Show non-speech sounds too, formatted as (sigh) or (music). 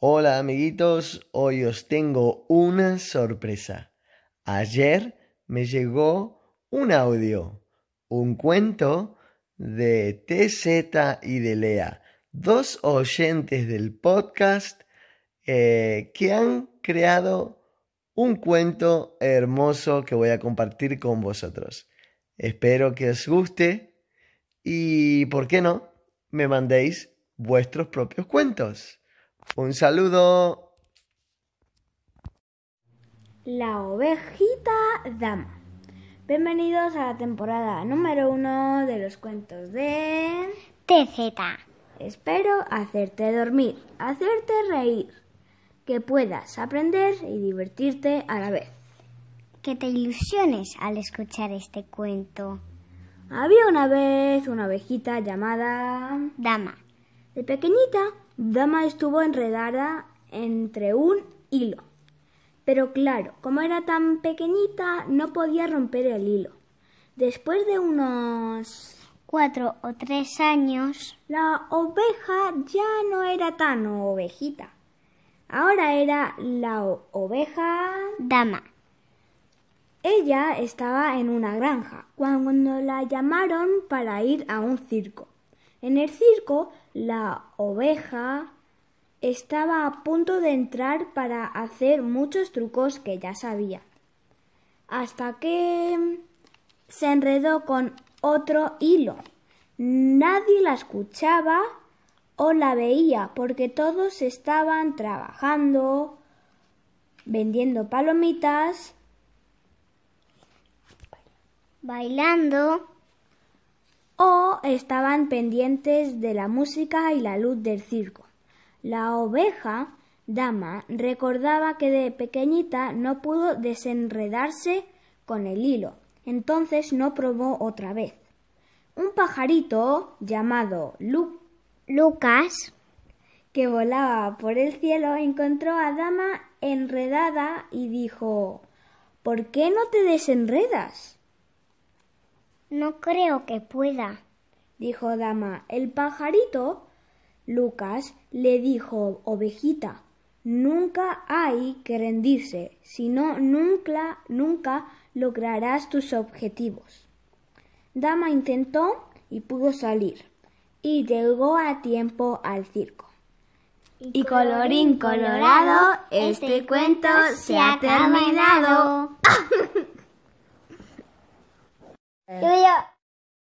Hola amiguitos, hoy os tengo una sorpresa. Ayer me llegó un audio, un cuento de TZ y de Lea, dos oyentes del podcast eh, que han creado un cuento hermoso que voy a compartir con vosotros. Espero que os guste y, ¿por qué no?, me mandéis vuestros propios cuentos. Un saludo. La ovejita dama. Bienvenidos a la temporada número uno de los cuentos de TZ. Espero hacerte dormir, hacerte reír, que puedas aprender y divertirte a la vez. Que te ilusiones al escuchar este cuento. Había una vez una ovejita llamada Dama. De pequeñita Dama estuvo enredada entre un hilo. Pero claro, como era tan pequeñita, no podía romper el hilo. Después de unos cuatro o tres años, la oveja ya no era tan ovejita. Ahora era la oveja dama. Ella estaba en una granja cuando la llamaron para ir a un circo. En el circo, la oveja estaba a punto de entrar para hacer muchos trucos que ya sabía. Hasta que se enredó con otro hilo. Nadie la escuchaba o la veía porque todos estaban trabajando, vendiendo palomitas, bailando estaban pendientes de la música y la luz del circo. La oveja dama recordaba que de pequeñita no pudo desenredarse con el hilo, entonces no probó otra vez. Un pajarito llamado Lucas, que volaba por el cielo, encontró a Dama enredada y dijo ¿Por qué no te desenredas? No creo que pueda, dijo Dama. El pajarito Lucas le dijo Ovejita, nunca hay que rendirse, si no nunca, nunca lograrás tus objetivos. Dama intentó y pudo salir, y llegó a tiempo al circo. Y colorín colorado, este, cuento se ha terminado. (laughs)